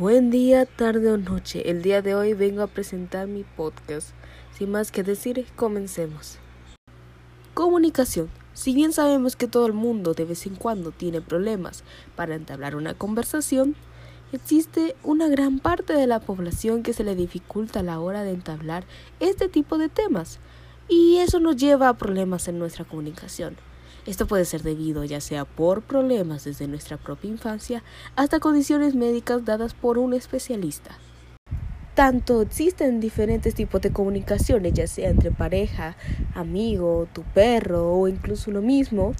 Buen día, tarde o noche. El día de hoy vengo a presentar mi podcast. Sin más que decir, comencemos. Comunicación. Si bien sabemos que todo el mundo de vez en cuando tiene problemas para entablar una conversación, existe una gran parte de la población que se le dificulta a la hora de entablar este tipo de temas, y eso nos lleva a problemas en nuestra comunicación. Esto puede ser debido ya sea por problemas desde nuestra propia infancia hasta condiciones médicas dadas por un especialista. Tanto existen diferentes tipos de comunicaciones, ya sea entre pareja, amigo, tu perro o incluso lo mismo,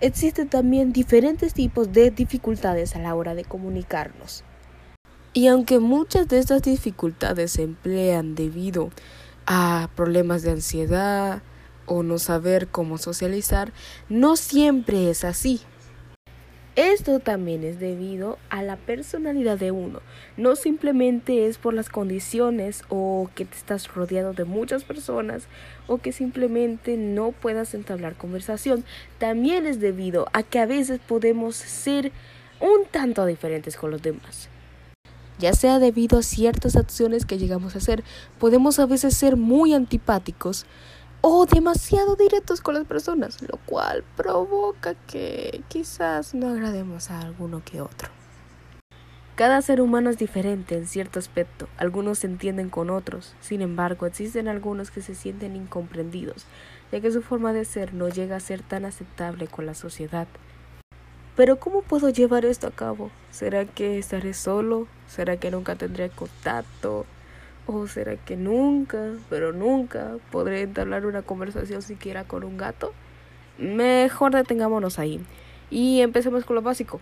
existen también diferentes tipos de dificultades a la hora de comunicarnos. Y aunque muchas de estas dificultades se emplean debido a problemas de ansiedad, o no saber cómo socializar, no siempre es así. Esto también es debido a la personalidad de uno. No simplemente es por las condiciones o que te estás rodeado de muchas personas o que simplemente no puedas entablar conversación. También es debido a que a veces podemos ser un tanto diferentes con los demás. Ya sea debido a ciertas acciones que llegamos a hacer, podemos a veces ser muy antipáticos o demasiado directos con las personas, lo cual provoca que quizás no agrademos a alguno que otro. Cada ser humano es diferente en cierto aspecto, algunos se entienden con otros, sin embargo existen algunos que se sienten incomprendidos, ya que su forma de ser no llega a ser tan aceptable con la sociedad. Pero ¿cómo puedo llevar esto a cabo? ¿Será que estaré solo? ¿Será que nunca tendré contacto? ¿O será que nunca, pero nunca podré entablar una conversación siquiera con un gato? Mejor detengámonos ahí y empecemos con lo básico.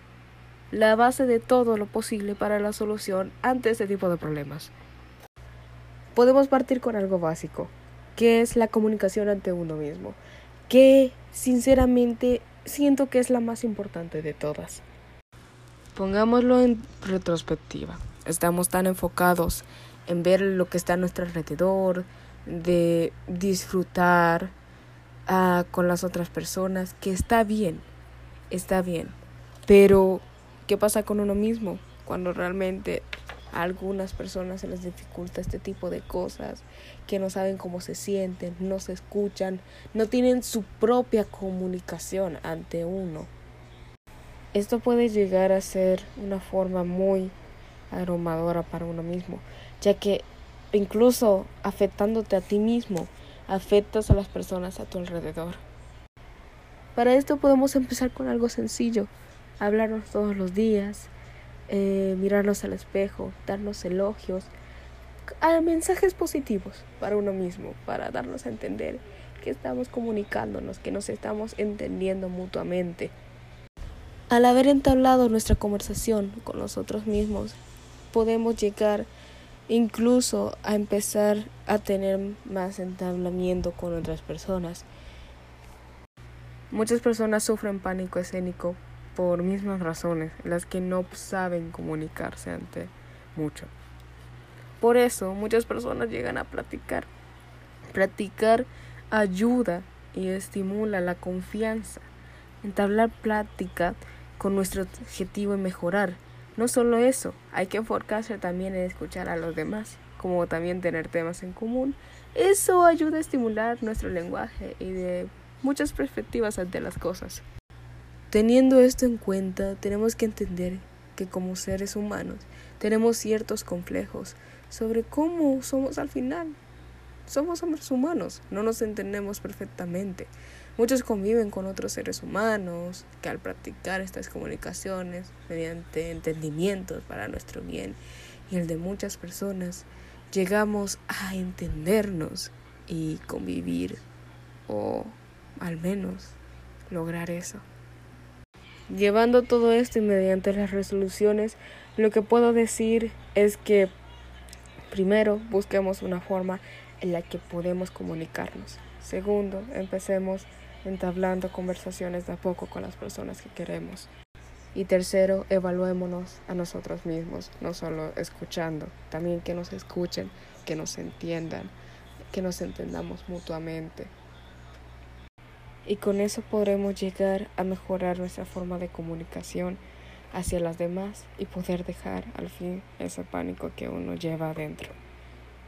La base de todo lo posible para la solución ante este tipo de problemas. Podemos partir con algo básico, que es la comunicación ante uno mismo, que sinceramente siento que es la más importante de todas. Pongámoslo en retrospectiva. Estamos tan enfocados en ver lo que está a nuestro alrededor, de disfrutar uh, con las otras personas, que está bien, está bien. Pero, ¿qué pasa con uno mismo cuando realmente a algunas personas se les dificulta este tipo de cosas, que no saben cómo se sienten, no se escuchan, no tienen su propia comunicación ante uno? Esto puede llegar a ser una forma muy aromadora para uno mismo, ya que incluso afectándote a ti mismo, afectas a las personas a tu alrededor. Para esto podemos empezar con algo sencillo, hablarnos todos los días, eh, mirarnos al espejo, darnos elogios, mensajes positivos para uno mismo, para darnos a entender que estamos comunicándonos, que nos estamos entendiendo mutuamente. Al haber entablado nuestra conversación con nosotros mismos, podemos llegar incluso a empezar a tener más entablamiento con otras personas. Muchas personas sufren pánico escénico por mismas razones, las que no saben comunicarse ante mucho. Por eso muchas personas llegan a platicar. Platicar ayuda y estimula la confianza. Entablar plática con nuestro objetivo de mejorar no solo eso, hay que enfocarse también en escuchar a los demás, como también tener temas en común. Eso ayuda a estimular nuestro lenguaje y de muchas perspectivas ante las cosas. Teniendo esto en cuenta, tenemos que entender que como seres humanos tenemos ciertos complejos sobre cómo somos al final. Somos hombres humanos, no nos entendemos perfectamente. Muchos conviven con otros seres humanos que al practicar estas comunicaciones mediante entendimientos para nuestro bien y el de muchas personas, llegamos a entendernos y convivir o al menos lograr eso. Llevando todo esto y mediante las resoluciones, lo que puedo decir es que primero busquemos una forma en la que podemos comunicarnos. Segundo, empecemos entablando conversaciones de a poco con las personas que queremos. Y tercero, evaluémonos a nosotros mismos, no solo escuchando, también que nos escuchen, que nos entiendan, que nos entendamos mutuamente. Y con eso podremos llegar a mejorar nuestra forma de comunicación, hacia las demás y poder dejar al fin ese pánico que uno lleva adentro.